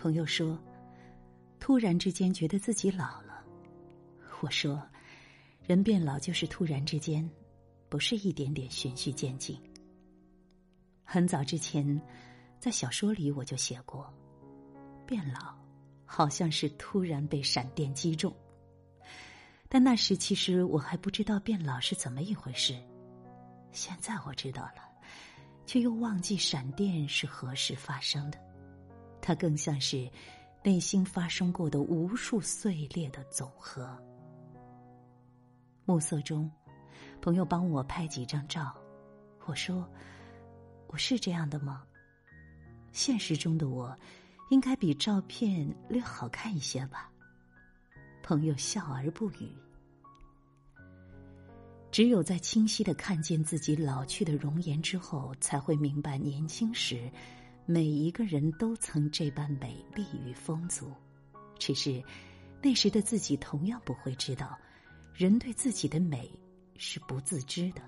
朋友说，突然之间觉得自己老了。我说，人变老就是突然之间，不是一点点循序渐进。很早之前，在小说里我就写过，变老好像是突然被闪电击中。但那时其实我还不知道变老是怎么一回事，现在我知道了，却又忘记闪电是何时发生的。它更像是内心发生过的无数碎裂的总和。暮色中，朋友帮我拍几张照。我说：“我是这样的吗？现实中的我，应该比照片略好看一些吧？”朋友笑而不语。只有在清晰的看见自己老去的容颜之后，才会明白年轻时，每一个人都曾这般美丽与丰足。只是，那时的自己同样不会知道。人对自己的美是不自知的。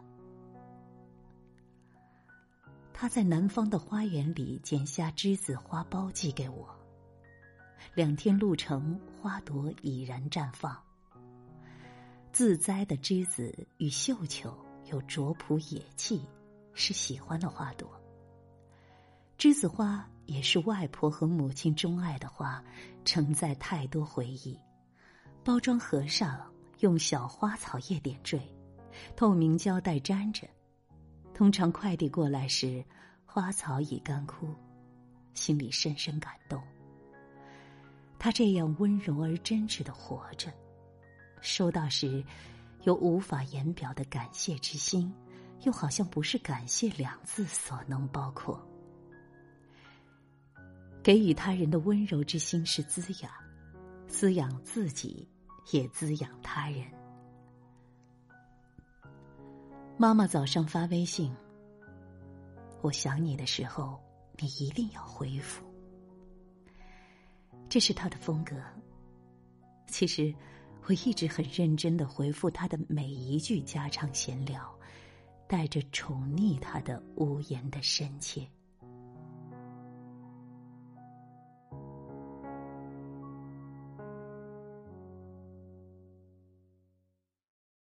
他在南方的花园里剪下栀子花苞寄给我。两天路程，花朵已然绽放。自栽的栀子与绣球有拙朴野气，是喜欢的花朵。栀子花也是外婆和母亲钟爱的花，承载太多回忆。包装盒上。用小花草叶点缀，透明胶带粘着。通常快递过来时，花草已干枯，心里深深感动。他这样温柔而真挚的活着，收到时有无法言表的感谢之心，又好像不是感谢两字所能包括。给予他人的温柔之心是滋养，滋养自己。也滋养他人。妈妈早上发微信：“我想你的时候，你一定要回复。”这是他的风格。其实，我一直很认真的回复他的每一句家常闲聊，带着宠溺他的无言的深切。